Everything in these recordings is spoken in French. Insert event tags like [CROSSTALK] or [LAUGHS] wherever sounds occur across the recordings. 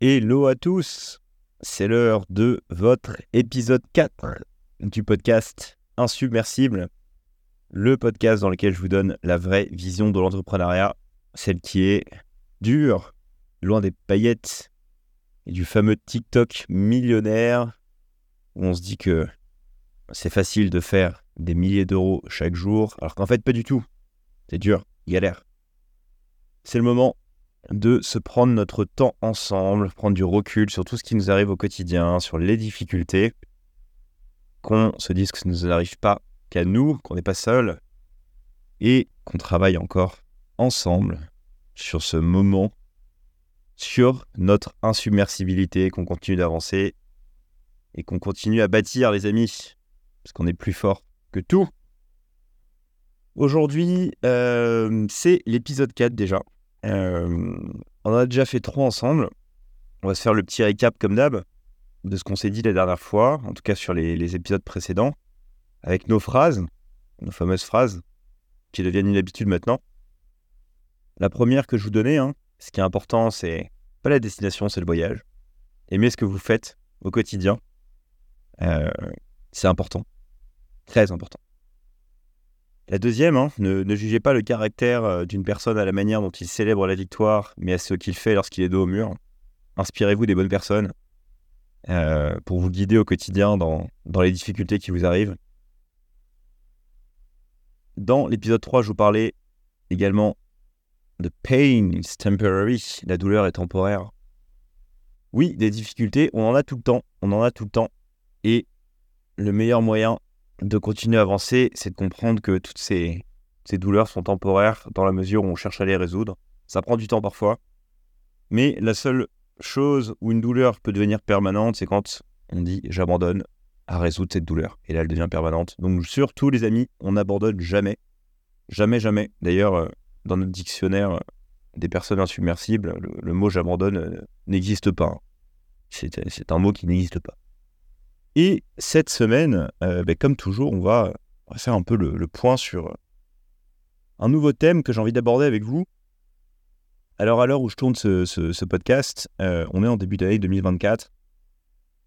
Hello à tous, c'est l'heure de votre épisode 4 du podcast Insubmersible, le podcast dans lequel je vous donne la vraie vision de l'entrepreneuriat, celle qui est dure, loin des paillettes et du fameux TikTok millionnaire où on se dit que c'est facile de faire des milliers d'euros chaque jour, alors qu'en fait pas du tout. C'est dur, galère. C'est le moment de se prendre notre temps ensemble, prendre du recul sur tout ce qui nous arrive au quotidien, sur les difficultés, qu'on se dise que ça ne nous arrive pas qu'à nous, qu'on n'est pas seul, et qu'on travaille encore ensemble sur ce moment, sur notre insubmersibilité, qu'on continue d'avancer et qu'on continue à bâtir, les amis, parce qu'on est plus fort que tout. Aujourd'hui, euh, c'est l'épisode 4 déjà. Euh, on en a déjà fait trois ensemble. On va se faire le petit récap comme d'hab de ce qu'on s'est dit la dernière fois, en tout cas sur les, épisodes précédents, avec nos phrases, nos fameuses phrases, qui deviennent une habitude maintenant. La première que je vous donnais, hein, ce qui est important, c'est pas la destination, c'est le voyage. Aimez ce que vous faites au quotidien. Euh, c'est important. Très important. La deuxième, hein, ne, jugez pas le caractère euh, d'une personne à la manière dont il célèbre la victoire, mais à ce qu'il fait lorsqu'il est dos au mur. Inspirez-vous des bonnes personnes euh, pour vous guider au quotidien dans, dans les difficultés qui vous arrivent. Dans l'épisode 3, je vous parlais également de pain is temporary, la douleur est temporaire. Oui, des difficultés, on en a tout le temps, on en a tout le temps. Et le meilleur moyen de continuer à avancer, c'est de comprendre que toutes ces, douleurs sont temporaires dans la mesure où on cherche à les résoudre. Ça prend du temps parfois. Mais la seule chose où une douleur peut devenir permanente, c'est quand on dit j'abandonne à résoudre cette douleur. Et là, elle devient permanente. Donc, surtout, les amis, on n'abandonne jamais. Jamais, jamais. D'ailleurs, euh, dans notre dictionnaire euh, des personnes insubmersibles, le, mot j'abandonne euh, n'existe pas. C'est un mot qui n'existe pas. Et cette semaine, euh, ben, comme toujours, on va, faire un peu le, point sur euh, un nouveau thème que j'ai envie d'aborder avec vous. Alors à l'heure où je tourne ce, podcast, euh, on est en début d'année 2024.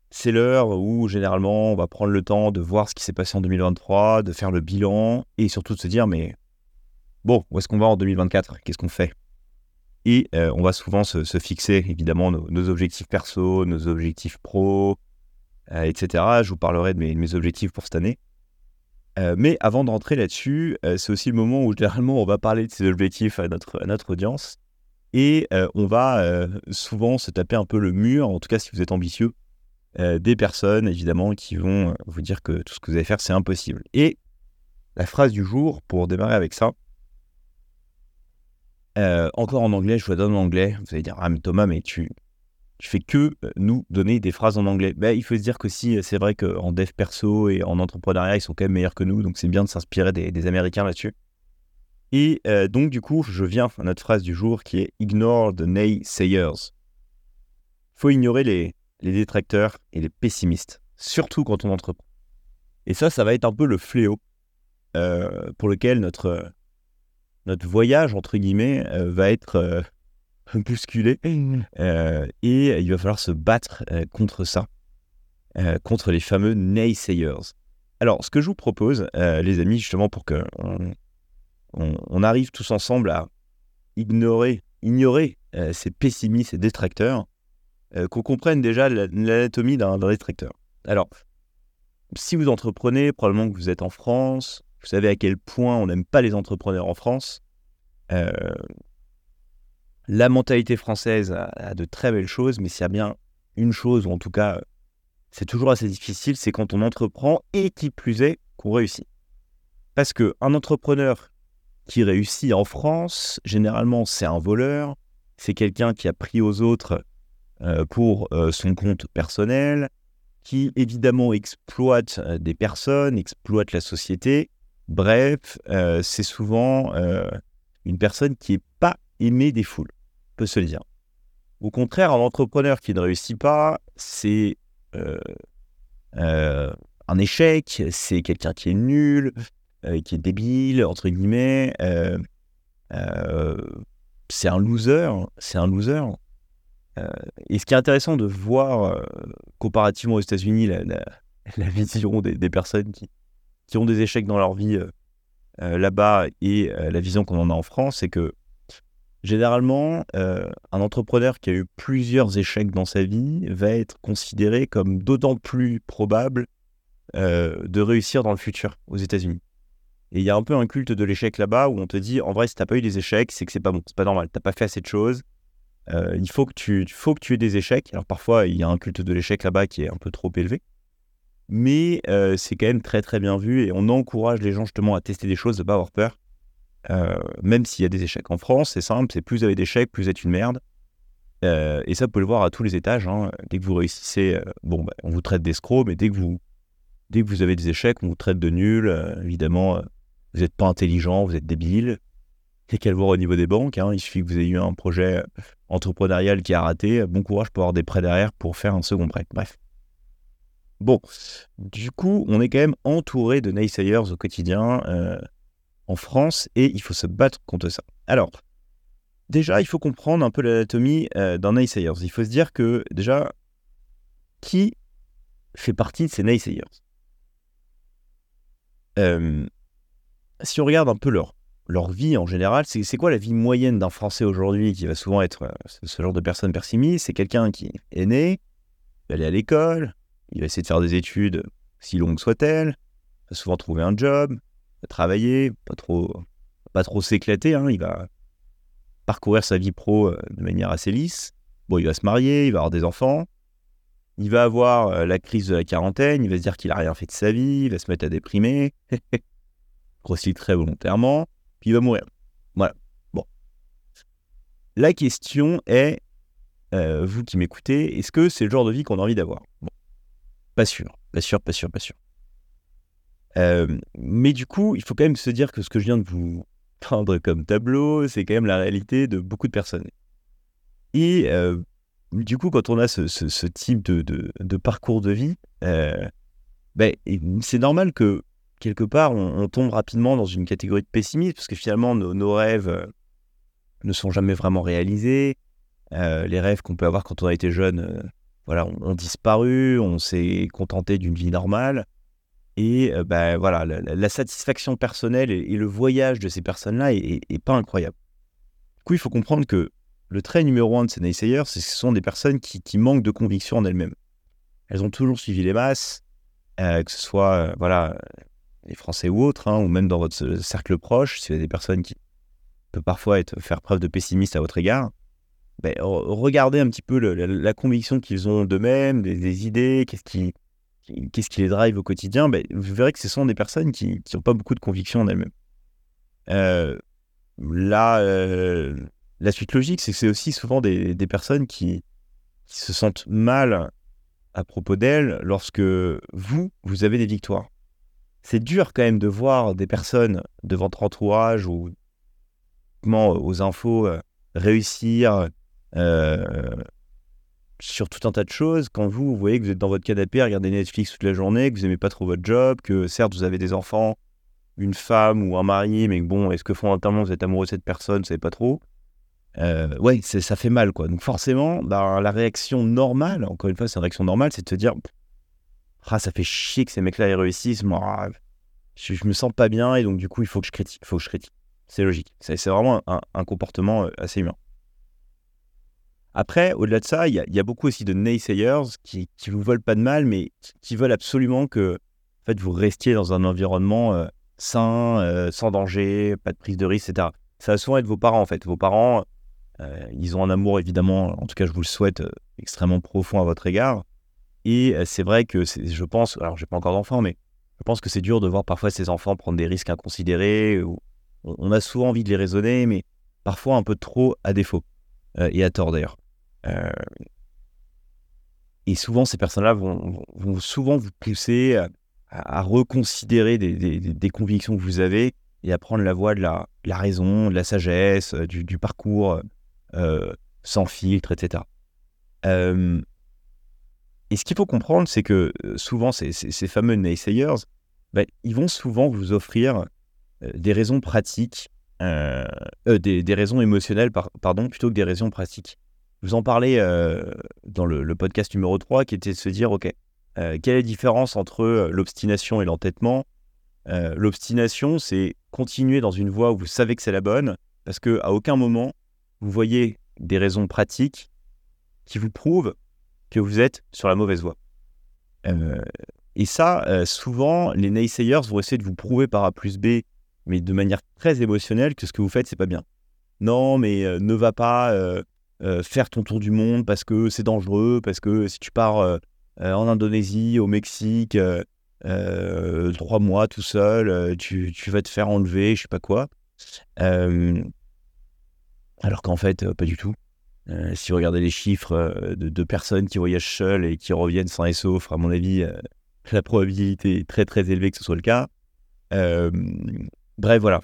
C'est l'heure où généralement on va prendre le temps de voir ce qui s'est passé en 2023, de faire le bilan et surtout de se dire mais bon, où est-ce qu'on va en 2024 Qu'est-ce qu'on fait? Et on va souvent se, fixer évidemment nos, nos, objectifs perso, nos objectifs pro, euh, etc. Je vous parlerai de mes, objectifs pour cette année. Euh, mais avant de rentrer là-dessus, euh, c'est aussi le moment où généralement on va parler de ces objectifs à notre, notre audience. Et on va souvent se taper un peu le mur, en tout cas si vous êtes ambitieux, des personnes évidemment qui vont vous dire que tout ce que vous allez faire c'est impossible. Et la phrase du jour, pour démarrer avec ça, encore en anglais, je vous la donne en anglais. Vous allez dire, ah mais Thomas, mais tu, tu fais que euh, nous donner des phrases en anglais. Ben, il faut se dire que si c'est vrai qu'en dev perso et en entrepreneuriat, ils sont quand même meilleurs que nous, donc c'est bien de s'inspirer des, Américains là-dessus. Et euh, donc, du coup, je viens à notre phrase du jour qui est Ignore the naysayers. faut ignorer les, les détracteurs et les pessimistes, surtout quand on entreprend. Et ça, ça va être un peu le fléau euh, pour lequel notre, notre voyage, entre guillemets, va être bousculé. Euh, et il va falloir se battre euh, contre ça, euh, contre les fameux naysayers. Alors, ce que je vous propose, les amis, justement, pour que on, arrive tous ensemble à ignorer, ignorer ces pessimistes et détracteurs, qu'on comprenne déjà l'anatomie d'un détracteur. Alors, si vous entreprenez, probablement que vous êtes en France, vous savez à quel point on n'aime pas les entrepreneurs en France. Euh, la mentalité française a, de très belles choses, mais s'il y a bien une chose, ou en tout cas, c'est toujours assez difficile, c'est quand on entreprend et qui plus est, qu'on réussit. Parce qu'un entrepreneur qui réussit en France, généralement, c'est un voleur, c'est quelqu'un qui a pris aux autres euh, pour euh, son compte personnel, qui évidemment exploite euh, des personnes, exploite la société. Bref, c'est souvent une personne qui n'est pas aimée des foules peut se le dire. Au contraire, un entrepreneur qui ne réussit pas, c'est euh, euh, un échec, c'est quelqu'un qui est nul, euh, qui est débile, entre guillemets. c'est un loser, c'est un loser. et ce qui est intéressant de voir, comparativement aux États-Unis, la, [LAUGHS] vision des, personnes qui ont des échecs dans leur vie là-bas et la vision qu'on en a en France, c'est que généralement, un entrepreneur qui a eu plusieurs échecs dans sa vie va être considéré comme d'autant plus probable de réussir dans le futur aux États-Unis. Et il y a un peu un culte de l'échec là-bas où on te dit, en vrai, si t'as pas eu des échecs, c'est que c'est pas bon, c'est pas normal, t'as pas fait assez de choses. Euh, il faut que, tu, faut aies des échecs. Alors parfois, il y a un culte de l'échec là-bas qui est un peu trop élevé. Mais euh, c'est quand même très très bien vu et on encourage les gens justement à tester des choses, de pas avoir peur. Euh, même s'il y a des échecs. En France, c'est simple, c'est plus vous avez d'échecs, plus vous êtes une merde. et ça, vous pouvez le voir à tous les étages. Hein. Dès que vous réussissez, bon, bah, on vous traite d'escroc, mais dès que, vous, dès que vous avez des échecs, on vous traite de nul. évidemment, vous n'êtes pas intelligent, vous êtes débile. Et qu'à le voir au niveau des banques. Hein. Il suffit que vous ayez eu un projet entrepreneurial qui a raté. Bon courage pour avoir des prêts derrière pour faire un second prêt. Bref. Bon, du coup, on est quand même entouré de naysayers au quotidien euh, en France et il faut se battre contre ça. Alors, déjà, il faut comprendre un peu l'anatomie euh, d'un naysayers. Il faut se dire que déjà, qui fait partie de ces naysayers? Euh, si on regarde un peu leur, leur vie en général, c'est quoi la vie moyenne d'un Français aujourd'hui qui va souvent être euh, ce genre de personne pessimiste C'est quelqu'un qui est né, va aller à l'école, il va essayer de faire des études, si longues soient-elles, va souvent trouver un job, va travailler, pas trop, pas trop s'éclater, hein, il va parcourir sa vie pro euh, de manière assez lisse. Bon, il va se marier, il va avoir des enfants, il va avoir euh, la crise de la quarantaine, il va se dire qu'il a rien fait de sa vie, il va se mettre à déprimer. [LAUGHS] grossit très volontairement, puis il va mourir. Voilà. Bon. La question est, euh, vous qui m'écoutez, est-ce que c'est le genre de vie qu'on a envie d'avoir? Pas sûr, pas sûr, pas sûr, pas sûr. Euh, mais du coup, il faut quand même se dire que ce que je viens de vous peindre comme tableau, c'est quand même la réalité de beaucoup de personnes. Et euh, du coup, quand on a ce, type de, parcours de vie, ben, c'est normal que quelque part, on, tombe rapidement dans une catégorie de pessimiste, parce que finalement, nos, rêves euh, ne sont jamais vraiment réalisés. Euh, les rêves qu'on peut avoir quand on a été jeune, euh, voilà, ont, disparu, on s'est contenté d'une vie normale. Et ben, voilà, la, satisfaction personnelle et, le voyage de ces personnes-là est, pas incroyable. Du coup, il faut comprendre que le trait numéro un de ces naysayers, c'est que ce sont des personnes qui, qui manquent de conviction en elles-mêmes. Elles ont toujours suivi les masses, que ce soit voilà les Français ou autres, hein, ou même dans votre cercle proche, s'il y a des personnes qui peuvent parfois être, faire preuve de pessimisme à votre égard, ben, regardez un petit peu la, conviction qu'ils ont d'eux-mêmes, des, idées, qu'est-ce qui, qu'est-ce qui les drive au quotidien? Ben, vous verrez que ce sont des personnes qui n'ont pas beaucoup de conviction en elles-mêmes. Euh, là, euh, la suite logique, c'est que c'est aussi souvent des, personnes qui, se sentent mal à propos d'elles lorsque vous, vous avez des victoires c'est dur quand même de voir des personnes de votre entourage ou aux infos euh, réussir sur tout un tas de choses quand vous, voyez que vous êtes dans votre canapé à regarder Netflix toute la journée, que vous n'aimez pas trop votre job, que certes vous avez des enfants, une femme ou un mari, mais bon, est-ce que fondamentalement vous êtes amoureux de cette personne, vous savez pas trop. Euh, ouais, ça fait mal quoi. Donc forcément, bah, la réaction normale, encore une fois, c'est une réaction normale, c'est de se dire ah, ça fait chier que ces mecs-là réussissent, moi, je, je, me sens pas bien et donc du coup, il faut que je critique. Faut que je critique. C'est logique. C'est vraiment un, comportement euh, assez humain. Après, au-delà de ça, il y, a beaucoup aussi de naysayers qui, qui vous veulent pas de mal, mais qui, veulent absolument que en fait, vous restiez dans un environnement euh, sain, euh, sans danger, pas de prise de risque, etc. Ça va souvent être vos parents, en fait. Vos parents, ils ont un amour, évidemment, en tout cas, je vous le souhaite, extrêmement profond à votre égard. Et c'est vrai que je pense, alors j'ai pas encore d'enfants, mais je pense que c'est dur de voir parfois ces enfants prendre des risques inconsidérés. on a souvent envie de les raisonner, mais parfois un peu trop à défaut, et à tort d'ailleurs. Et souvent, ces personnes-là vont, souvent vous pousser à, reconsidérer des, convictions que vous avez et à prendre la voie de la, raison, de la sagesse, du, parcours sans filtre, etc. Et ce qu'il faut comprendre, c'est que euh, souvent, ces, fameux naysayers, ben, ils vont souvent vous offrir euh, des raisons pratiques, euh, des, raisons émotionnelles, pardon, plutôt que des raisons pratiques. Vous en parlez dans le, podcast numéro 3, qui était de se dire, OK, quelle est la différence entre l'obstination et l'entêtement? L'obstination, c'est continuer dans une voie où vous savez que c'est la bonne, parce qu'à aucun moment, vous voyez des raisons pratiques qui vous prouvent que vous êtes sur la mauvaise voie. et ça, souvent, les naysayers vont essayer de vous prouver par A plus B, mais de manière très émotionnelle, que ce que vous faites, c'est pas bien. Non, mais ne va pas faire ton tour du monde parce que c'est dangereux, parce que si tu pars en Indonésie, au Mexique, trois mois tout seul, tu, tu, vas te faire enlever, je sais pas quoi. alors qu'en fait, pas du tout. Euh, si vous regardez les chiffres euh, de, personnes qui voyagent seules et qui reviennent sans et sauf, à mon avis, euh, [LAUGHS] la probabilité est très très élevée que ce soit le cas. bref, voilà.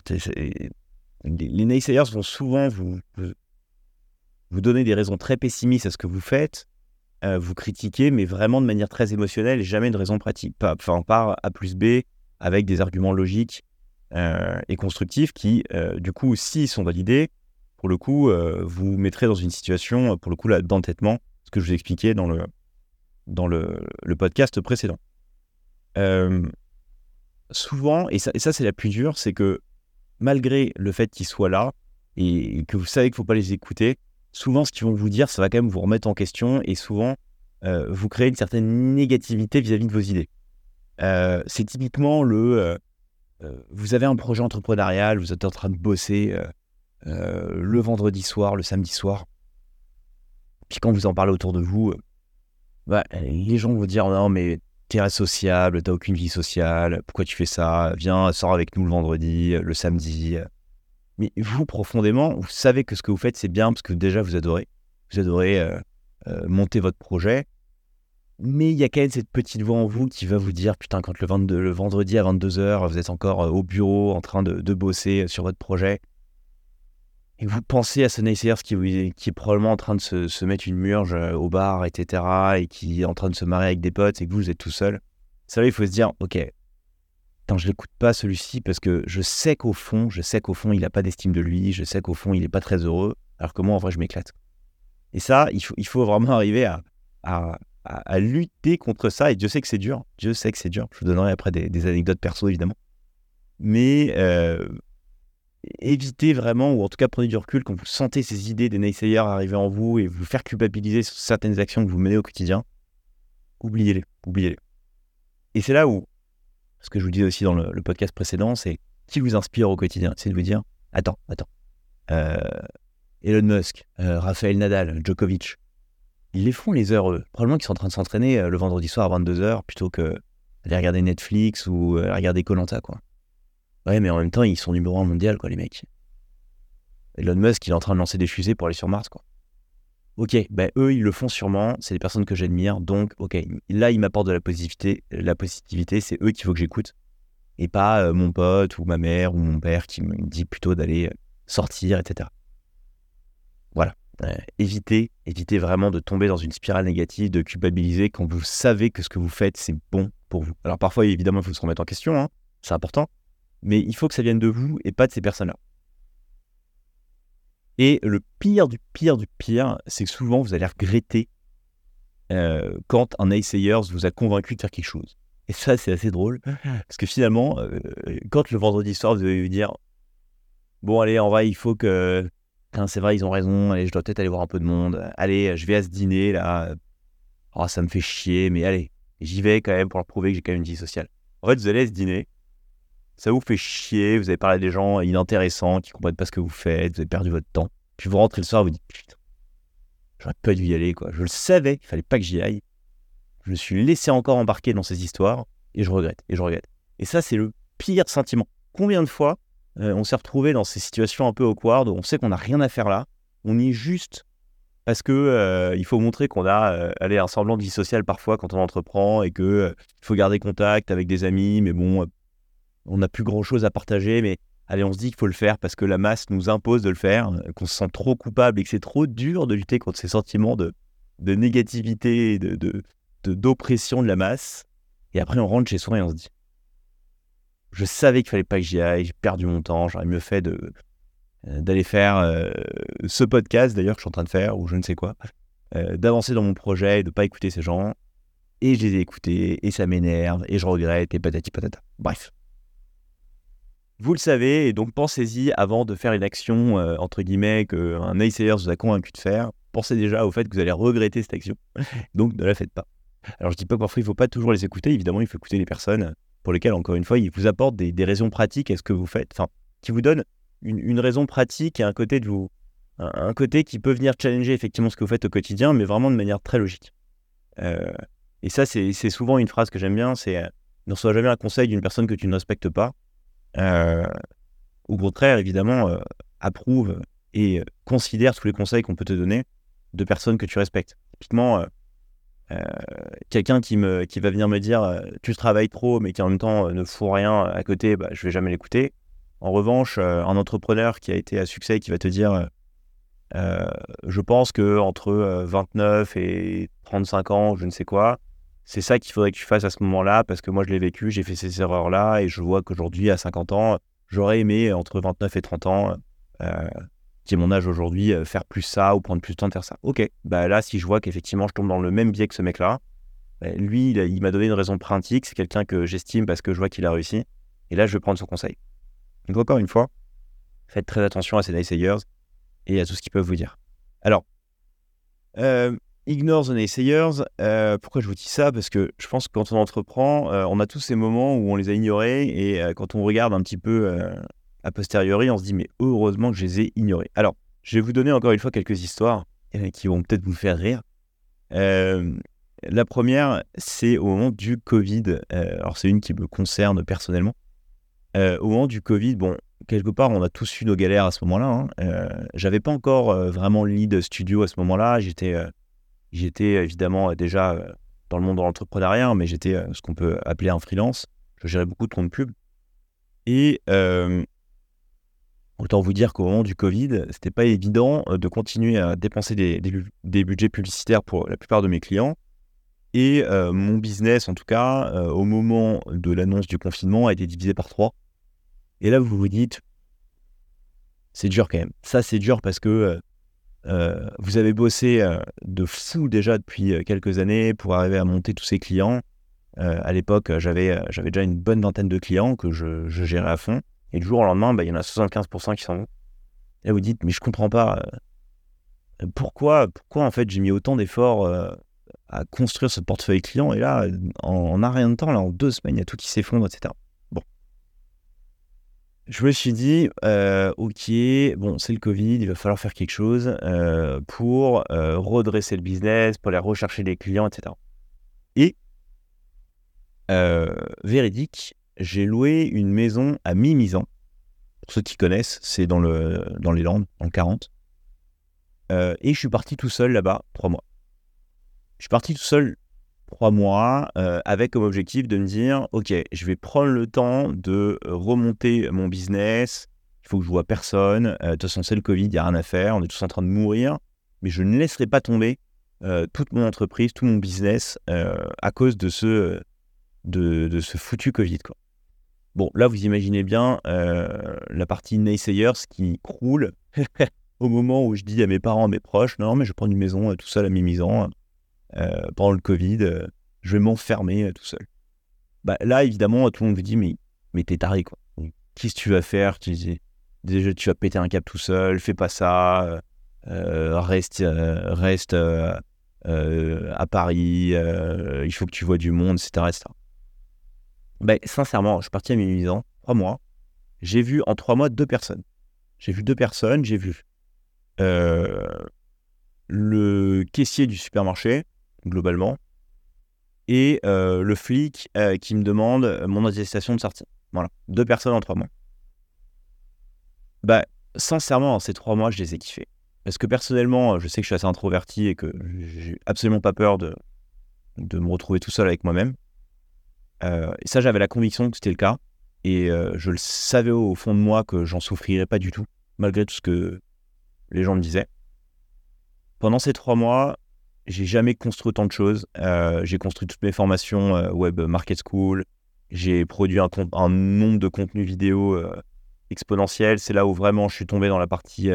Les, naysayers vont souvent vous, donner des raisons très pessimistes à ce que vous faites, vous critiquer, mais vraiment de manière très émotionnelle et jamais de raison pratique. Enfin, on part A plus B avec des arguments logiques et constructifs qui, du coup, s'ils sont validés, pour le coup, euh, vous mettrez dans une situation, pour le coup, d'entêtement, ce que je vous expliquais dans le, dans le, podcast précédent. Euh, souvent, et ça, ça c'est la plus dure, c'est que malgré le fait qu'ils soient là et que vous savez qu'il ne faut pas les écouter, souvent ce qu'ils vont vous dire, ça va quand même vous remettre en question et souvent euh, vous créer une certaine négativité vis-à-vis de vos idées. c'est typiquement le vous avez un projet entrepreneurial, vous êtes en train de bosser euh, le vendredi soir, le samedi soir. Puis quand vous en parlez autour de vous, euh, bah, les gens vont dire non mais t'es associable, t'as aucune vie sociale, pourquoi tu fais ça? Viens, sors avec nous le vendredi, le samedi. Mais vous, profondément, vous savez que ce que vous faites, c'est bien parce que déjà, vous adorez. Vous adorez euh, monter votre projet. Mais il y a quand même cette petite voix en vous qui va vous dire Putain, quand le, vendredi à 22h, vous êtes encore au bureau en train de bosser sur votre projet, et vous pensez à ce naysayers qui, qui est probablement en train de se, mettre une murge euh, au bar, etc., et qui est en train de se marier avec des potes, et que vous, êtes tout seul, ça il faut se dire, ok, attends, je l'écoute pas celui-ci parce que je sais qu'au fond, je sais qu'au fond, il n'a pas d'estime de lui, je sais qu'au fond, il n'est pas très heureux, alors que moi, en vrai, je m'éclate. Et ça, il faut, vraiment arriver à, à, à, lutter contre ça, et Dieu sait que c'est dur, Dieu sait que c'est dur. Je vous donnerai après des, anecdotes perso, évidemment. Mais euh, évitez vraiment, ou en tout cas prenez du recul quand vous sentez ces idées des naysayers arriver en vous et vous faire culpabiliser sur certaines actions que vous menez au quotidien. Oubliez-les, oubliez-les. Et c'est là où, ce que je vous disais aussi dans le, podcast précédent, c'est qui vous inspire au quotidien. C'est de vous dire, attends, attends. Euh, Elon Musk, euh, Raphaël Nadal, Djokovic, ils les font les heures, eux. Probablement qu'ils sont en train de s'entraîner euh, le vendredi soir à 22h plutôt que d'aller regarder Netflix ou regarder Colanta, quoi. Ouais, mais en même temps, ils sont numéro un mondial, quoi, les mecs. Elon Musk, il est en train de lancer des fusées pour aller sur Mars, quoi. Ok, ben eux, ils le font sûrement, c'est des personnes que j'admire, donc ok, là, ils m'apportent de la positivité, la positivité, c'est eux qu'il faut que j'écoute, et pas euh, mon pote ou ma mère ou mon père qui me dit plutôt d'aller euh, sortir, etc. Voilà. Euh, évitez, vraiment de tomber dans une spirale négative, de culpabiliser quand vous savez que ce que vous faites, c'est bon pour vous. Alors parfois, évidemment, il faut se remettre en question, hein, c'est important, mais il faut que ça vienne de vous et pas de ces personnes-là. Et le pire du pire du pire, c'est que souvent vous allez regretter euh, quand un naysayers vous a convaincu de faire quelque chose. Et ça, c'est assez drôle, [LAUGHS] parce que finalement, euh, quand le vendredi soir, vous allez vous dire Bon, allez, en vrai, il faut que. C'est vrai, ils ont raison, allez, je dois peut-être aller voir un peu de monde. Allez, je vais à ce dîner là. Oh, ça me fait chier, mais allez, j'y vais quand même pour leur prouver que j'ai quand même une vie sociale. En fait, vous allez à ce dîner, ça vous fait chier, vous avez parlé à des gens inintéressants qui comprennent pas ce que vous faites, vous avez perdu votre temps. Puis vous rentrez le soir, vous dites putain, j'aurais pas dû y aller quoi. Je le savais, il fallait pas que j'y aille. Je me suis laissé encore embarquer dans ces histoires et je regrette et je regrette. Et ça c'est le pire sentiment. Combien de fois euh, on s'est retrouvé dans ces situations un peu awkward où on sait qu'on n'a rien à faire là, on y est juste parce que euh, il faut montrer qu'on a euh, allez, un semblant de vie sociale parfois quand on entreprend et que il faut garder contact avec des amis, mais bon, on n'a plus grand-chose à partager, mais allez, on se dit qu'il faut le faire parce que la masse nous impose de le faire, euh, qu'on se sent trop coupable et que c'est trop dur de lutter contre ces sentiments de, de négativité et de, d'oppression de, la masse. Et après, on rentre chez soi et on se dit Je savais qu'il fallait pas que j'y aille, j'ai perdu mon temps, j'aurais mieux fait de, d'aller faire ce podcast d'ailleurs que je suis en train de faire ou je ne sais quoi, d'avancer dans mon projet, de ne pas écouter ces gens. Et je les ai écoutés et ça m'énerve et je regrette et patati patata. Bref. Vous le savez, et donc pensez-y avant de faire une action, entre guillemets, qu'un naysayer vous a convaincu de faire. Pensez déjà au fait que vous allez regretter cette action. [LAUGHS] donc ne la faites pas. Alors je dis pas parfois il ne faut pas toujours les écouter, évidemment il faut écouter les personnes pour lesquelles, encore une fois, ils vous apportent des, raisons pratiques à ce que vous faites, enfin, qui vous donnent une, raison pratique et un côté de vous, un, côté qui peut venir challenger effectivement ce que vous faites au quotidien, mais vraiment de manière très logique. Euh, et ça, c'est souvent une phrase que j'aime bien, c'est euh, ne reçois jamais un conseil d'une personne que tu ne respectes pas. Euh, au contraire, évidemment, approuve et considère tous les conseils qu'on peut te donner de personnes que tu respectes. Typiquement, euh, quelqu'un qui, qui va venir me dire euh, tu travailles trop, mais qui en même temps euh, ne fout rien à côté, bah, je vais jamais l'écouter. En revanche, un entrepreneur qui a été à succès qui va te dire je pense que entre 29 et 35 ans, je ne sais quoi, c'est ça qu'il faudrait que tu fasses à ce moment-là, parce que moi je l'ai vécu, j'ai fait ces erreurs-là, et je vois qu'aujourd'hui, à 50 ans, j'aurais aimé entre 29 et 30 ans qui est mon âge aujourd'hui, euh, faire plus ça ou prendre plus de temps de faire ça. Ok, bah là, si je vois qu'effectivement je tombe dans le même biais que ce mec-là, bah, lui, il, m'a donné une raison pratique, c'est quelqu'un que j'estime parce que je vois qu'il a réussi, et là, je vais prendre son conseil. Donc, encore une fois, faites très attention à ces naysayers et à tout ce qu'ils peuvent vous dire. Alors, euh, ignore the naysayers. Euh, pourquoi je vous dis ça? Parce que je pense que quand on entreprend, on a tous ces moments où on les a ignorés et quand on regarde un petit peu a posteriori, on se dit, mais heureusement que je les ai ignorés. Alors, je vais vous donner encore une fois quelques histoires euh, qui vont peut-être vous faire rire. Euh, la première, c'est au moment du Covid. Euh, alors, c'est une qui me concerne personnellement. au moment du Covid, bon, quelque part, on a tous eu nos galères à ce moment-là. Hein. J'avais pas encore vraiment le lead studio à ce moment-là. J'étais, j'étais évidemment déjà dans le monde de l'entrepreneuriat, mais j'étais ce qu'on peut appeler un freelance. Je gérais beaucoup de comptes pub. Et Autant vous dire qu'au moment du Covid, c'était pas évident euh, de continuer à dépenser des, budgets publicitaires pour la plupart de mes clients. Et euh, mon business, en tout cas, euh, au moment de l'annonce du confinement, a été divisé par trois. Et là, vous vous dites, c'est dur quand même. Ça, c'est dur parce que vous avez bossé de fou déjà depuis quelques années pour arriver à monter tous ces clients. à l'époque, j'avais déjà une bonne vingtaine de clients que je gérais à fond. Et du jour au lendemain, bah, il y en a 75% qui s'en vont. Et vous dites, mais je comprends pas. Pourquoi, pourquoi en fait j'ai mis autant d'efforts à construire ce portefeuille client et là, en, un rien de temps, là, en deux semaines, il y a tout qui s'effondre, etc. Je me suis dit, ok, bon, c'est le Covid, il va falloir faire quelque chose pour redresser le business, pour aller rechercher des clients, etc. Et, véridique, j'ai loué une maison à Mimizan. Pour ceux qui connaissent, c'est dans, le, dans les Landes, en 40. Euh, et je suis parti tout seul là-bas, trois mois. Je suis parti tout seul trois mois euh, avec comme objectif de me dire, OK, je vais prendre le temps de remonter mon business. Il faut que je vois personne. Euh, de toute façon, c'est le Covid, il n'y a rien à faire. On est tous en train de mourir. Mais je ne laisserai pas tomber toute mon entreprise, tout mon business à cause de ce, de, de ce foutu Covid. Quoi. Bon, là, vous imaginez bien euh, la partie naysayers qui croule [LAUGHS] au moment où je dis à mes parents, à mes proches, non, mais je prends une maison euh, tout seul à mi-maison euh, pendant le Covid, je vais m'enfermer tout seul. Bah, là, évidemment, tout le monde vous dit, mais, mais t'es taré, quoi. Qu'est-ce que tu vas faire? Tu, Déjà, tu vas péter un câble tout seul, fais pas ça, reste, reste à Paris, il faut que tu vois du monde, etc. etc. Ben, sincèrement, je suis parti à mes ans, trois mois. J'ai vu en trois mois deux personnes. J'ai vu deux personnes. J'ai vu euh, le caissier du supermarché, globalement, et euh, le flic euh, qui me demande mon attestation de sortie. Voilà, deux personnes en trois mois. Bah, sincèrement, ces trois mois, je les ai kiffés. Parce que personnellement, je sais que je suis assez introverti et que j'ai absolument pas peur de, de me retrouver tout seul avec moi-même. Euh, et ça, j'avais la conviction que c'était le cas. Et je le savais au fond de moi que j'en souffrirais pas du tout, malgré tout ce que les gens me disaient. Pendant ces trois mois, j'ai jamais construit autant de choses. Euh, j'ai construit toutes mes formations Web Market School. J'ai produit un, nombre de contenus vidéo exponentielle. C'est là où vraiment je suis tombé dans la partie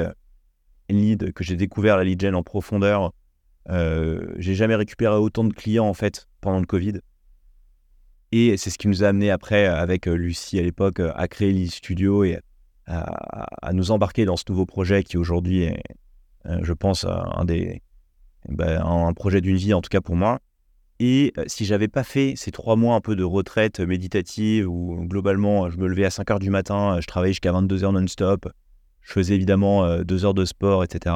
lead, que j'ai découvert la lead gen en profondeur. j'ai jamais récupéré autant de clients en fait pendant le Covid. Et c'est ce qui nous a amené après, avec Lucie à l'époque, à créer Lead Studio et à, nous embarquer dans ce nouveau projet qui aujourd'hui est, je pense, un des ben, un projet d'une vie en tout cas pour moi. Et si j'avais pas fait ces trois mois un peu de retraite méditative où globalement je me levais à 5 heures du matin, je travaillais jusqu'à 22 heures non-stop, je faisais évidemment deux heures de sport, etc.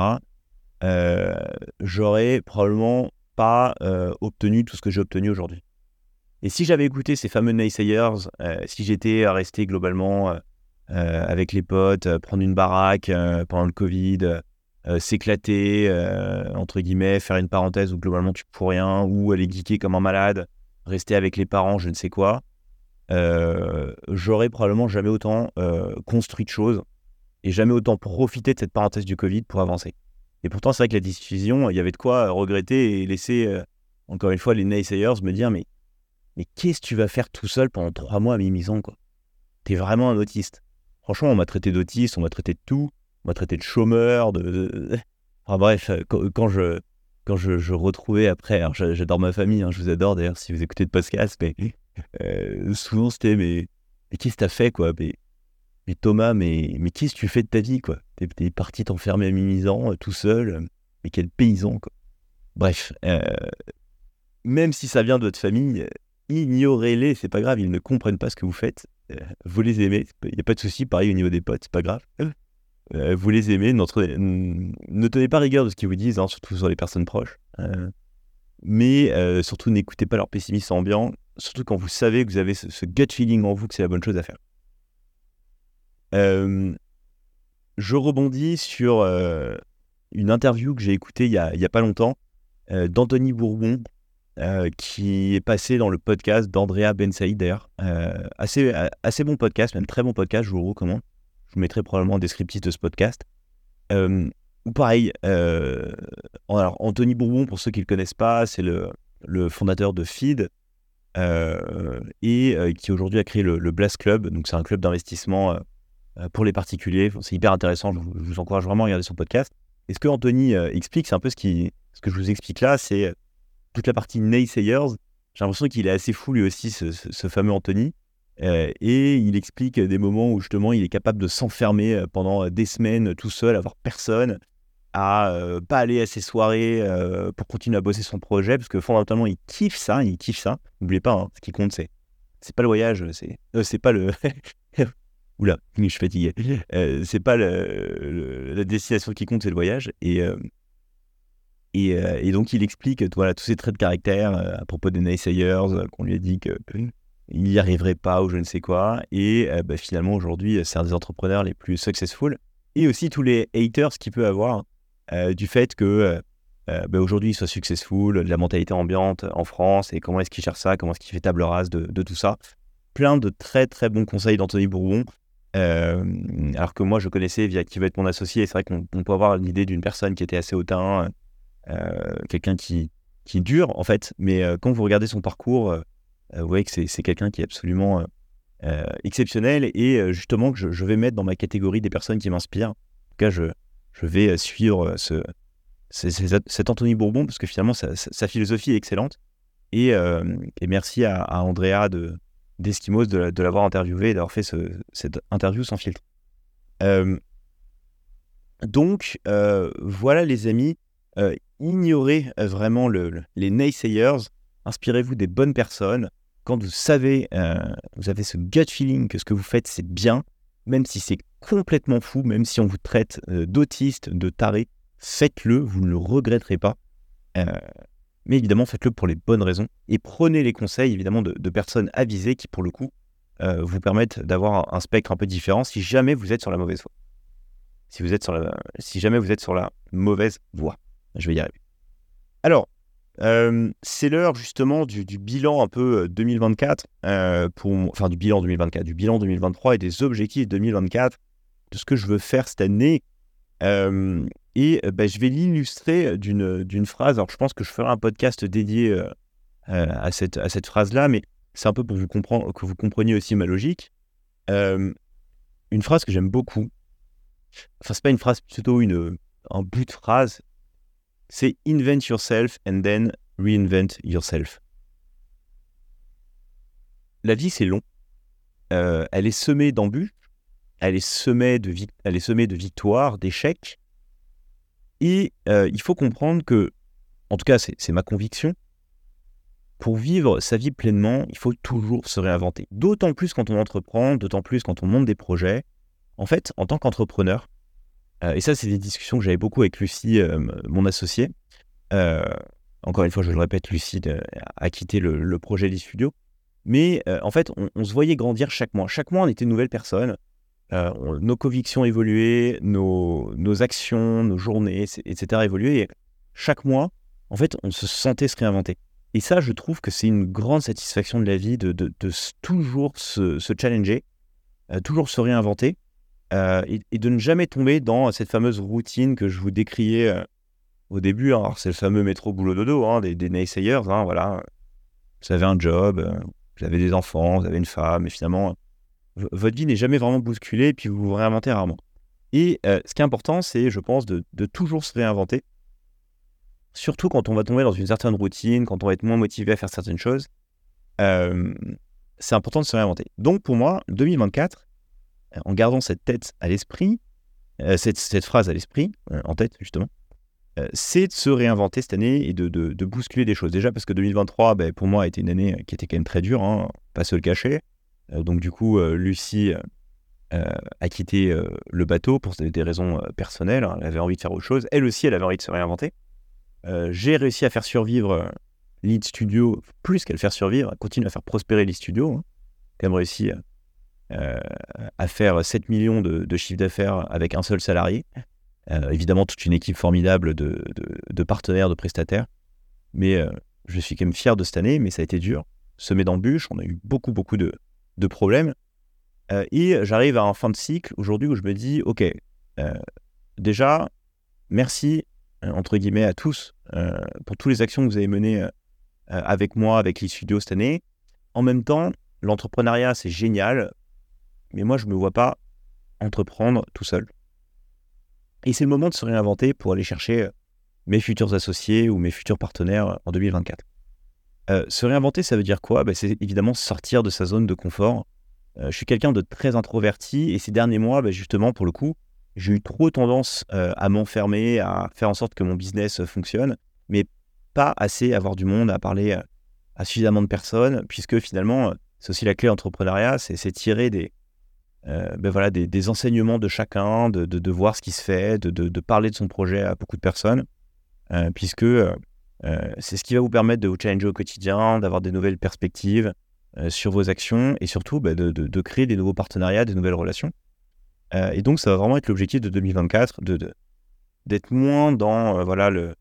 j'aurais probablement pas obtenu tout ce que j'ai obtenu aujourd'hui. Et si j'avais écouté ces fameux naysayers, si j'étais resté globalement avec les potes, prendre une baraque pendant le Covid, euh, s'éclater, euh, entre guillemets, faire une parenthèse où globalement tu pour rien, ou aller geeker comme un malade, rester avec les parents, je ne sais quoi, euh, j'aurais probablement jamais autant construit de choses et jamais autant profité de cette parenthèse du Covid pour avancer. Et pourtant, c'est vrai que la décision, il y avait de quoi regretter et laisser, encore une fois, les naysayers me dire Mais, mais qu'est-ce que tu vas faire tout seul pendant trois mois à mi-maison quoi? T'es vraiment un autiste. Franchement, on m'a traité d'autiste, on m'a traité de tout on m'a traité de chômeur, de. Enfin bref, euh, quand, je, quand je, retrouvais après, alors j'adore ma famille, hein, je vous adore d'ailleurs si vous écoutez de podcast, mais euh, souvent c'était mais, mais qu'est-ce que t'as fait quoi mais, mais, Thomas, mais, mais qu'est-ce que tu fais de ta vie quoi? T'es parti t'enfermer à Mimizan euh, tout seul, mais quel paysan quoi. Bref, même si ça vient de votre famille, ignorez-les, c'est pas grave, ils ne comprennent pas ce que vous faites. vous les aimez, il n'y a pas de souci, pareil au niveau des potes, c'est pas grave. Euh, vous les aimez, ne tenez pas rigueur de ce qu'ils vous disent, hein, surtout sur les personnes proches. Euh, mais euh, surtout, n'écoutez pas leur pessimisme ambiant, surtout quand vous savez que vous avez ce, gut feeling en vous que c'est la bonne chose à faire. je rebondis sur une interview que j'ai écoutée il a, a, pas longtemps d'Anthony Bourbon, qui est passé dans le podcast d'Andrea Ben Saïd d'ailleurs. assez, assez bon podcast, même très bon podcast, je vous le recommande. Je vous mettrai probablement un descriptif de ce podcast. Euh, ou pareil, euh, alors Anthony Bourbon, pour ceux qui ne le connaissent pas, c'est le, le, fondateur de Feed euh, et qui aujourd'hui a créé le, Blast Club. Donc c'est un club d'investissement pour les particuliers. C'est hyper intéressant. Je vous, encourage vraiment à regarder son podcast. Et ce que Anthony explique, c'est un peu ce, qui, ce que je vous explique là, c'est toute la partie naysayers. J'ai l'impression qu'il est assez fou lui aussi, ce, ce fameux Anthony. Euh, et il explique des moments où justement il est capable de s'enfermer euh, pendant des semaines tout seul, avoir personne, à euh, pas aller à ses soirées pour continuer à bosser son projet, parce que fondamentalement il kiffe ça, il kiffe ça. N'oubliez pas, hein, ce qui compte c'est c'est pas le voyage, c'est c'est pas le [LAUGHS] oula, je suis fatigué. c'est pas la destination qui compte, c'est le voyage. Et et, et, donc il explique voilà tous ces traits de caractère à propos des naysayers qu'on lui a dit que il n'y arriverait pas ou je ne sais quoi. Et euh, bah, finalement, aujourd'hui, c'est un des entrepreneurs les plus successful. Et aussi tous les haters qu'il peut avoir euh, du fait que euh, bah, aujourd'hui, il soit successful, de la mentalité ambiante en France et comment est-ce qu'il cherche ça, comment est-ce qu'il fait table rase de, tout ça. Plein de très très bons conseils d'Anthony Bourbon. alors que moi, je connaissais via qui va être mon associé. C'est vrai qu'on peut avoir l'idée d'une personne qui était assez hautain, quelqu'un qui, qui dure en fait. Mais quand vous regardez son parcours, euh, vous voyez que c'est quelqu'un qui est absolument euh, euh, exceptionnel et justement que je, vais mettre dans ma catégorie des personnes qui m'inspirent. En tout cas, je, vais suivre ce, cet Anthony Bourbon parce que finalement sa, philosophie est excellente. Et, merci à, Andrea de d'Eskimos de, l'avoir interviewé et d'avoir fait cette interview sans filtre. donc voilà les amis, ignorez vraiment le, les naysayers, inspirez-vous des bonnes personnes, quand vous savez, euh, vous avez ce gut feeling que ce que vous faites, c'est bien, même si c'est complètement fou, même si on vous traite euh, d'autiste, de taré, faites-le, vous ne le regretterez pas. Euh, mais évidemment, faites-le pour les bonnes raisons et prenez les conseils évidemment de, personnes avisées qui, pour le coup, vous permettent d'avoir un, spectre un peu différent si jamais vous êtes sur la mauvaise voie. Si, jamais vous êtes sur la mauvaise voie. Je vais y arriver. Alors, c'est l'heure justement du, bilan un peu 2024, pour, enfin du bilan 2024, du bilan 2023 et des objectifs 2024, de ce que je veux faire cette année. et bah, je vais l'illustrer d'une phrase. Alors je pense que je ferai un podcast dédié à cette, phrase-là, mais c'est un peu pour que vous compreniez aussi ma logique. une phrase que j'aime beaucoup. Enfin, c'est pas une phrase, plutôt un bout de phrase. C'est invent yourself and then reinvent yourself. La vie, c'est long. Euh, elle est semée d'embûches, elle est semée de, elle est semée de victoires, d'échecs. Et euh, il faut comprendre que, en tout cas, c'est ma conviction, pour vivre sa vie pleinement, il faut toujours se réinventer. D'autant plus quand on entreprend, d'autant plus quand on monte des projets. En fait, en tant qu'entrepreneur, et ça, c'est des discussions que j'avais beaucoup avec Lucie, euh, mon associé. Euh, encore une fois, je le répète, Lucie a quitté le, projet des studios. Mais en fait, on, se voyait grandir chaque mois. Chaque mois, on était une nouvelle personne. nos convictions évoluaient, nos, actions, nos journées, etc. évoluaient. Et chaque mois, en fait, on se sentait se réinventer. Et ça, je trouve que c'est une grande satisfaction de la vie de, toujours se, challenger, euh, toujours se réinventer euh, et, de ne jamais tomber dans cette fameuse routine que je vous décriais euh, au début. Alors, c'est le fameux métro boulot dodo hein, des, des, naysayers. Hein, voilà. Vous avez un job, vous avez des enfants, vous avez une femme, et finalement, votre vie n'est jamais vraiment bousculée et puis vous vous réinventez rarement. Et ce qui est important, c'est, je pense, de toujours se réinventer surtout quand on va tomber dans une certaine routine, quand on va être moins motivé à faire certaines choses, euh, c'est important de se réinventer. Donc pour moi, 2024, euh, en gardant cette tête à l'esprit, euh, cette, phrase à l'esprit, en tête justement, c'est de se réinventer cette année et de, bousculer des choses. Déjà parce que 2023, ben, pour moi, a été une année qui était quand même très dure, hein, pas se le cacher. donc du coup, Lucie a quitté le bateau pour des raisons personnelles. Hein. elle avait envie de faire autre chose. Elle aussi, elle avait envie de se réinventer. Euh, j'ai réussi à faire survivre euh, Lead Studio, plus qu'à le faire survivre, à continuer à faire prospérer Lead Studio. Hein. Quand même réussi euh, à faire 7 millions de, de chiffre d'affaires avec un seul salarié. évidemment, toute une équipe formidable de, partenaires, de prestataires. Mais je suis quand même fier de cette année, mais ça a été dur. Semé d'embûches, on a eu beaucoup, beaucoup de, problèmes. et j'arrive à un fin de cycle aujourd'hui où je me dis, OK, déjà, merci euh, entre guillemets, à tous euh, pour toutes les actions que vous avez menées euh, avec moi, avec les studios cette année. En même temps, l'entrepreneuriat, c'est génial, mais moi, je ne me vois pas entreprendre tout seul. Et c'est le moment de se réinventer pour aller chercher mes futurs associés ou mes futurs partenaires en 2024. se réinventer, ça veut dire quoi? Ben, C'est évidemment sortir de sa zone de confort. je suis quelqu'un de très introverti et ces derniers mois, ben, justement, pour le coup, j'ai eu trop tendance euh, à m'enfermer, à faire en sorte que mon business euh, fonctionne, mais pas assez à avoir du monde, à parler euh, à suffisamment de personnes, puisque finalement, c'est aussi la clé entrepreneuriat, c'est tirer des, ben voilà, des, enseignements de chacun, de, de, voir ce qui se fait, de, de, parler de son projet à beaucoup de personnes, puisque c'est ce qui va vous permettre de vous challenger au quotidien, d'avoir des nouvelles perspectives sur vos actions et surtout ben, de, créer des nouveaux partenariats, des nouvelles relations. Euh, et donc, ça va vraiment être l'objectif de 2024, de, d'être moins dans euh, voilà le,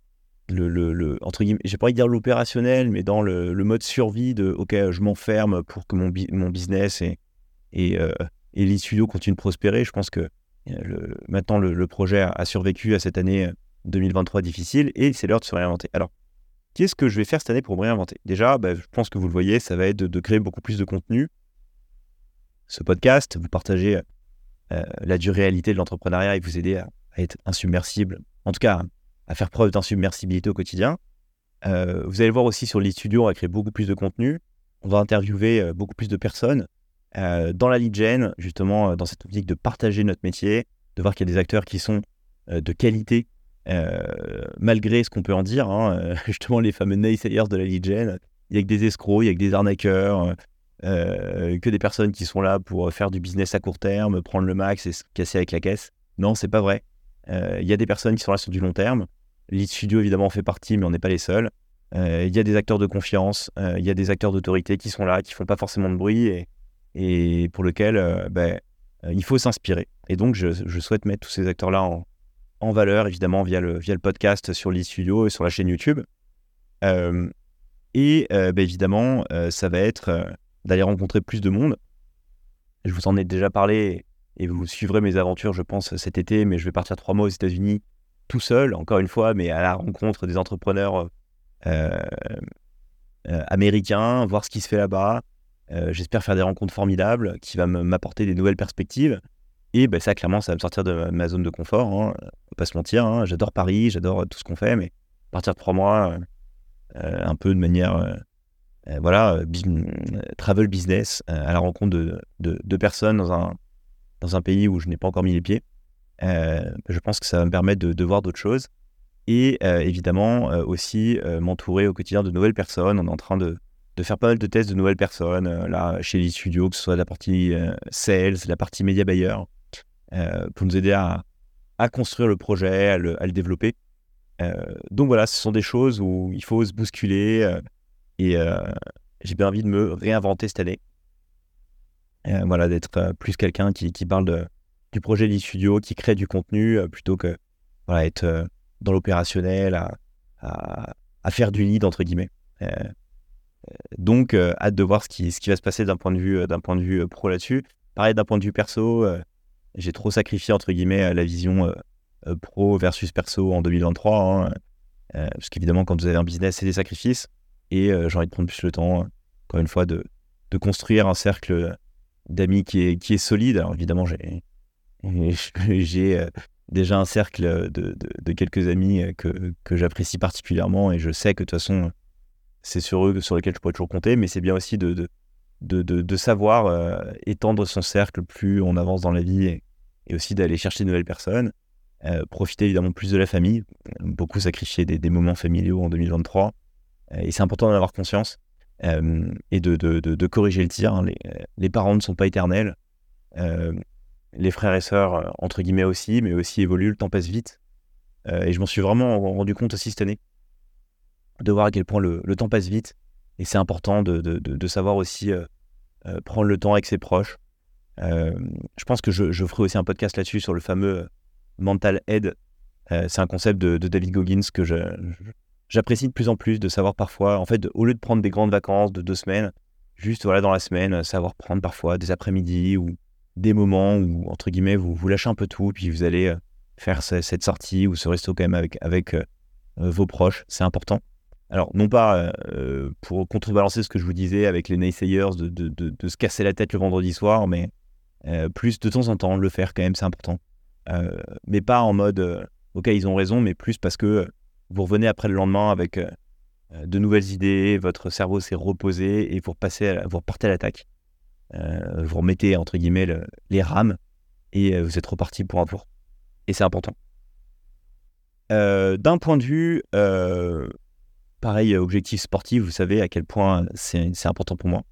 le, le, entre guillemets, j'ai pas envie de dire l'opérationnel, mais dans le, mode survie de OK, je m'enferme pour que mon, mon business et, euh, et les studios continuent de prospérer. Je pense que maintenant le, projet a, survécu à cette année 2023 difficile et c'est l'heure de se réinventer. Alors, qu'est-ce que je vais faire cette année pour me réinventer? Déjà, bah, je pense que vous le voyez, ça va être de, créer beaucoup plus de contenu. Ce podcast, vous partagez euh, la dure réalité de l'entrepreneuriat et vous aider à, être insubmersible, en tout cas à faire preuve d'insubmersibilité au quotidien. Euh, vous allez voir aussi sur les studios, on va créer beaucoup plus de contenu. On va interviewer euh, beaucoup plus de personnes. Dans la lead gen, justement, dans cette optique de partager notre métier, de voir qu'il y a des acteurs qui sont de qualité, malgré ce qu'on peut en dire. Hein, [LAUGHS] justement, les fameux naysayers de la lead gen. Il y a que des escrocs, il y a que des arnaqueurs, euh, que des personnes qui sont là pour faire du business à court terme, prendre le max et se casser avec la caisse. Non, c'est pas vrai. Euh, il y a des personnes qui sont là sur du long terme. Lead Studio, évidemment, en fait partie, mais on n'est pas les seuls. Euh, il y a des acteurs de confiance, il y a des acteurs d'autorité qui sont là, qui font pas forcément de bruit et, et pour lesquels ben, il faut s'inspirer. Et donc, je, souhaite mettre tous ces acteurs-là en, valeur, évidemment, via le, podcast sur Lead Studio et sur la chaîne YouTube. et ben, évidemment, ça va être d'aller rencontrer plus de monde. Je vous en ai déjà parlé et vous suivrez mes aventures, je pense, cet été, mais je vais partir trois mois aux États-Unis tout seul, encore une fois, mais à la rencontre des entrepreneurs euh, euh, américains, voir ce qui se fait là-bas. Euh, j'espère faire des rencontres formidables qui vont m'apporter des nouvelles perspectives. Et ben, ça, clairement, ça va me sortir de ma zone de confort. Hein. Pas se mentir. Hein. J'adore Paris, j'adore tout ce qu'on fait, mais à partir de trois mois, un peu de manière voilà, travel business à la rencontre de, de, personnes dans un, dans un pays où je n'ai pas encore mis les pieds. je pense que ça va me permettre de, de voir d'autres choses et évidemment aussi m'entourer au quotidien de nouvelles personnes. On est en train de, de faire pas mal de tests de nouvelles personnes là chez les studios, que ce soit la partie sales, la partie média buyer, pour nous aider à, à, construire le projet, à le, développer. donc voilà, ce sont des choses où il faut se bousculer et j'ai bien envie de me réinventer cette année. voilà, d'être plus quelqu'un qui, qui, parle du projet du studio, qui crée du contenu plutôt que voilà, être dans l'opérationnel, à, à, faire du lead, entre guillemets. Euh, euh, donc, euh, hâte de voir ce qui, va se passer d'un point de vue, d'un point de vue pro là-dessus. Pareil, d'un point de vue perso, j'ai trop sacrifié, entre guillemets, la vision pro versus perso en 2023. Hein, parce qu'évidemment, quand vous avez un business, c'est des sacrifices. Et j'ai envie de prendre plus le temps, encore une fois, de, de construire un cercle d'amis qui est, solide. Alors évidemment, j'ai [LAUGHS] déjà un cercle de, quelques amis euh, que, que j'apprécie particulièrement et je sais que de toute façon, c'est sur eux sur lesquels je pourrais toujours compter, mais c'est bien aussi de, de, de savoir euh, étendre son cercle plus on avance dans la vie et, aussi d'aller chercher de nouvelles personnes. Euh, profiter évidemment plus de la famille, beaucoup sacrifier des, moments familiaux en 2023. et c'est important d'en avoir conscience et de, de, corriger le tir. Hein. Les, les, parents ne sont pas éternels les frères et sœurs, euh, entre guillemets aussi, mais aussi évoluent, le temps passe vite. Euh, et je m'en suis vraiment rendu compte aussi cette année, de voir à quel point le, temps passe vite. Et c'est important de, de, savoir aussi euh, prendre le temps avec ses proches. je pense que je, ferai aussi un podcast là-dessus sur le fameux mental aid. c'est un concept de, David Goggins que j'apprécie de plus en plus, de savoir parfois, en fait, au lieu de prendre des grandes vacances de deux semaines, juste voilà dans la semaine, savoir prendre parfois des après-midi ou des moments où, entre guillemets, vous, vous lâchez un peu tout, puis vous allez euh, faire cette sortie ou ce resto quand même avec, avec euh, euh, vos proches. C'est important. Alors, non pas pour contrebalancer ce que je vous disais avec les naysayers de, de, se casser la tête le vendredi soir, mais plus de temps en temps, le faire quand même, c'est important. mais pas en mode, ok, ils ont raison, mais plus parce que vous revenez après le lendemain avec de nouvelles idées, votre cerveau s'est reposé et vous, repassez vous repartez à l'attaque. Euh, vous remettez entre guillemets les rames et euh, vous êtes reparti pour un tour. Et c'est important. Euh, d'un point de vue, pareil, objectif sportif, vous savez à quel point c'est important pour moi.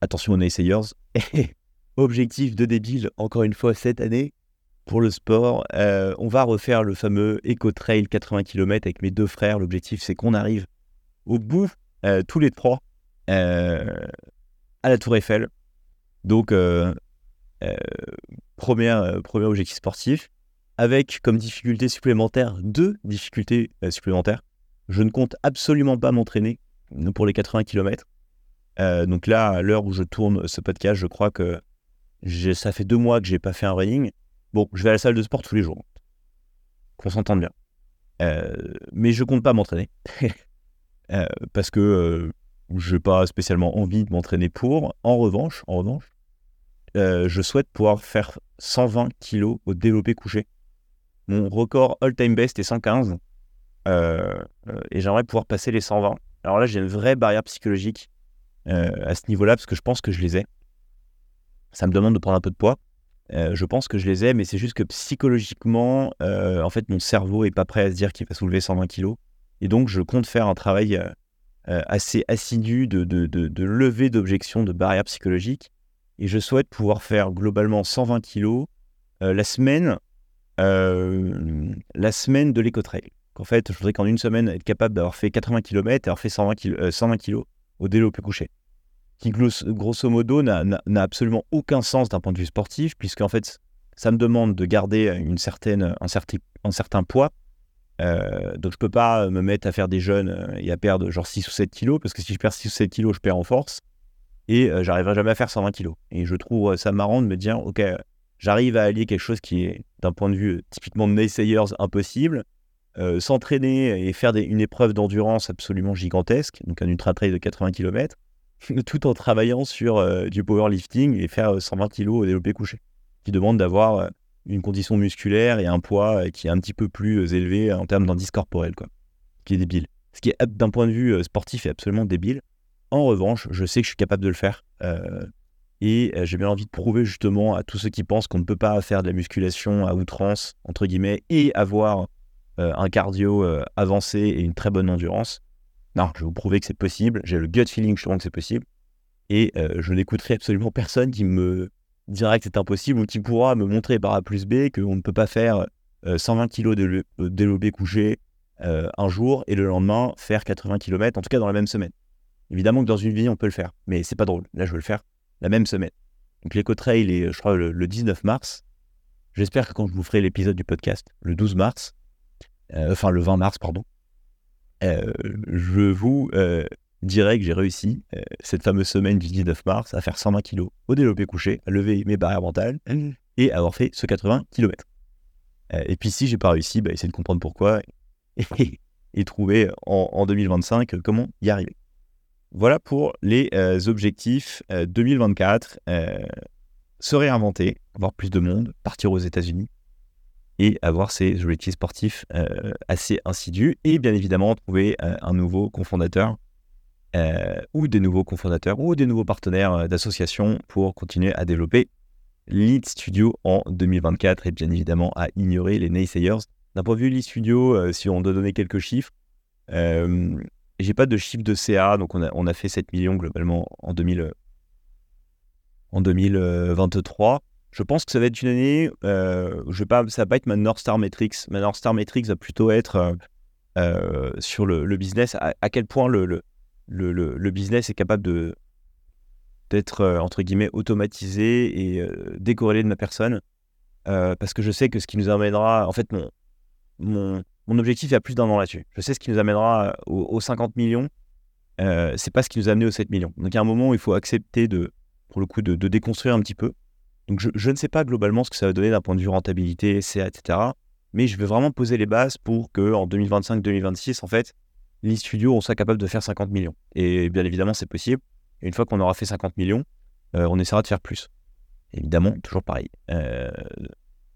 attention aux essayers. [LAUGHS] objectif de débile, encore une fois, cette année, pour le sport, on va refaire le fameux Eco Trail 80 km avec mes deux frères. L'objectif, c'est qu'on arrive au bout, tous les trois, à la Tour Eiffel. Donc, euh, euh, euh, premier, objectif sportif, avec comme difficulté supplémentaire deux difficultés supplémentaires. Je ne compte absolument pas m'entraîner pour les 80 km. donc là, à l'heure où je tourne ce podcast, je crois que ça fait deux mois que j'ai pas fait un running. Bon, je vais à la salle de sport tous les jours. Qu'on s'entende bien. mais je compte pas m'entraîner. [LAUGHS] parce que je n'ai pas spécialement envie de m'entraîner pour. En revanche, en revanche, euh, je souhaite pouvoir faire 120 kg au développé couché. Mon record all-time best est 115 euh, euh, et j'aimerais pouvoir passer les 120. Alors là, j'ai une vraie barrière psychologique à ce niveau-là parce que je pense que je les ai. Ça me demande de prendre un peu de poids. je pense que je les ai, mais c'est juste que psychologiquement, en fait, mon cerveau est pas prêt à se dire qu'il va soulever 120 kg. Et donc, je compte faire un travail euh, assez assidu de, de, de, levée d'objections, de barrières psychologiques. Et je souhaite pouvoir faire globalement 120 kilos euh, la semaine, euh, la semaine de l'éco-trail. En fait, je voudrais qu'en une semaine, être capable d'avoir fait 80 km et avoir fait 120 kilos, 120 kilos au développé couché. Qui, grosso modo, n'a absolument aucun sens d'un point de vue sportif, puisque en fait, ça me demande de garder une certaine, un, certain, un certain poids euh, donc je peux pas me mettre à faire des jeunes euh, et à perdre genre 6 ou 7 kilos, parce que si je perds 6 ou 7 kilos, je perds en force, et euh, j'arriverai jamais à faire 120 kilos. Et je trouve ça marrant de me dire, ok, j'arrive à allier quelque chose qui est, d'un point de vue typiquement de naysayers, impossible, s'entraîner et faire une épreuve d'endurance absolument gigantesque, donc un ultra trail de 80 km, [LAUGHS] tout en travaillant sur euh, du powerlifting et faire 120 kg au développé couché, qui demande d'avoir une condition musculaire et un poids qui est un petit peu plus élevé en termes d'indice corporel, quoi, qui est débile. Ce qui est d'un point de vue sportif est absolument débile. En revanche, je sais que je suis capable de le faire. et j'ai bien envie de prouver justement à tous ceux qui pensent qu'on ne peut pas faire de la musculation à outrance, entre guillemets, et avoir un cardio avancé et une très bonne endurance. Non, je vais vous prouver que c'est possible. J'ai le gut feeling justement que c'est possible. Et je n'écouterai absolument personne qui me dira que c'est impossible ou qui pourra me montrer par A plus B qu'on ne peut pas faire 120 kg de développé couché un jour et le lendemain faire 80 km, en tout cas dans la même semaine. Évidemment que dans une vie, on peut le faire, mais c'est pas drôle. Là, je veux le faire la même semaine. Donc, l'éco-trail est, je crois, le, 19 mars. J'espère que quand je vous ferai l'épisode du podcast, le 12 mars, enfin le 20 mars, pardon, euh, je vous euh, dirai que j'ai réussi euh, cette fameuse semaine du 19 mars à faire 120 kg au développé couché, à lever mes barrières mentales et à avoir fait ce 80 km. et puis si j'ai pas réussi, bah, essayer de comprendre pourquoi et, [LAUGHS] trouver en, 2025 comment y arriver. Voilà pour les objectifs 2024. se réinventer, avoir plus de monde, partir aux États-Unis, et avoir ces objectifs sportifs euh, assez insidus. Et bien évidemment, trouver euh, un nouveau cofondateur euh, ou des nouveaux cofondateurs ou des nouveaux partenaires d'association pour continuer à développer Lead Studio en 2024 et bien évidemment à ignorer les naysayers. D'un point de vue Lead Studio, si on doit donner quelques chiffres, j'ai pas de chiffre de CA, donc on a, on a fait 7 millions globalement en, 2000, en 2023. Je pense que ça va être une année, euh, je ça va pas être ma North Star Metrics. Ma North Star Metrics va plutôt être euh, euh, sur le, business, à, quel point le, business est capable d'être entre guillemets automatisé et décorrélé de ma personne. parce que je sais que ce qui nous amènera, en fait, mon, objectif, il y a plus d'un an là-dessus. Je sais ce qui nous amènera aux, 50 millions. c'est pas ce qui nous a aux 7 millions. Donc, il y a un moment où il faut accepter de, pour le coup, de déconstruire un petit peu donc je, ne sais pas globalement ce que ça va donner d'un point de vue rentabilité, CA, etc. Mais je vais vraiment poser les bases pour qu'en 2025-2026, en fait, l'e-studio, on soit capable de faire 50 millions. Et bien évidemment, c'est possible. Et une fois qu'on aura fait 50 millions, euh, on essaiera de faire plus. Évidemment, toujours pareil. Euh,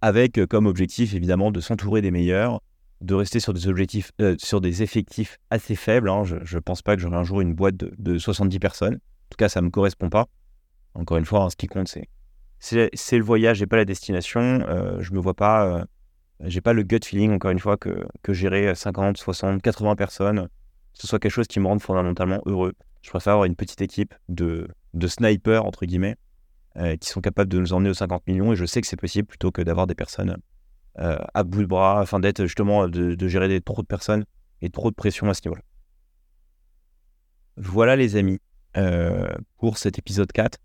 avec comme objectif, évidemment, de s'entourer des meilleurs, de rester sur des objectifs, euh, sur des effectifs assez faibles. Hein. Je ne pense pas que j'aurai un jour une boîte de, 70 personnes. En tout cas, ça ne me correspond pas. Encore une fois, hein, ce qui compte, c'est c'est le voyage et pas la destination. Euh, je me vois pas, euh, j'ai pas le gut feeling, encore une fois, que, que gérer 50, 60, 80 personnes, ce soit quelque chose qui me rende fondamentalement heureux. Je préfère avoir une petite équipe de, de snipers, entre guillemets, euh, qui sont capables de nous emmener aux 50 millions, et je sais que c'est possible plutôt que d'avoir des personnes à bout de bras, afin d'être justement, de, gérer des, trop de personnes et trop de pression à ce niveau-là. Voilà les amis, pour cet épisode 4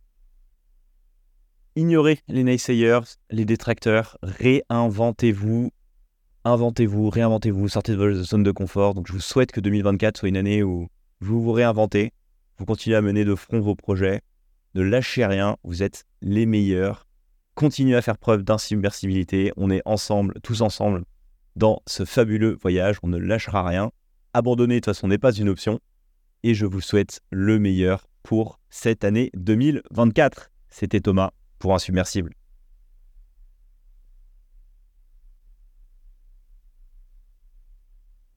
ignorez les naysayers, les détracteurs, réinventez-vous, inventez-vous, réinventez-vous, sortez de votre zone de confort. Donc je vous souhaite que 2024 soit une année où vous vous réinventez, vous continuez à mener de front vos projets, ne lâchez rien, vous êtes les meilleurs. Continuez à faire preuve d'insubmersibilité, on est ensemble, tous ensemble, dans ce fabuleux voyage, on ne lâchera rien. Abandonner de toute façon n'est pas une option. Et je vous souhaite le meilleur pour cette année 2024. C'était Thomas pour un submersible.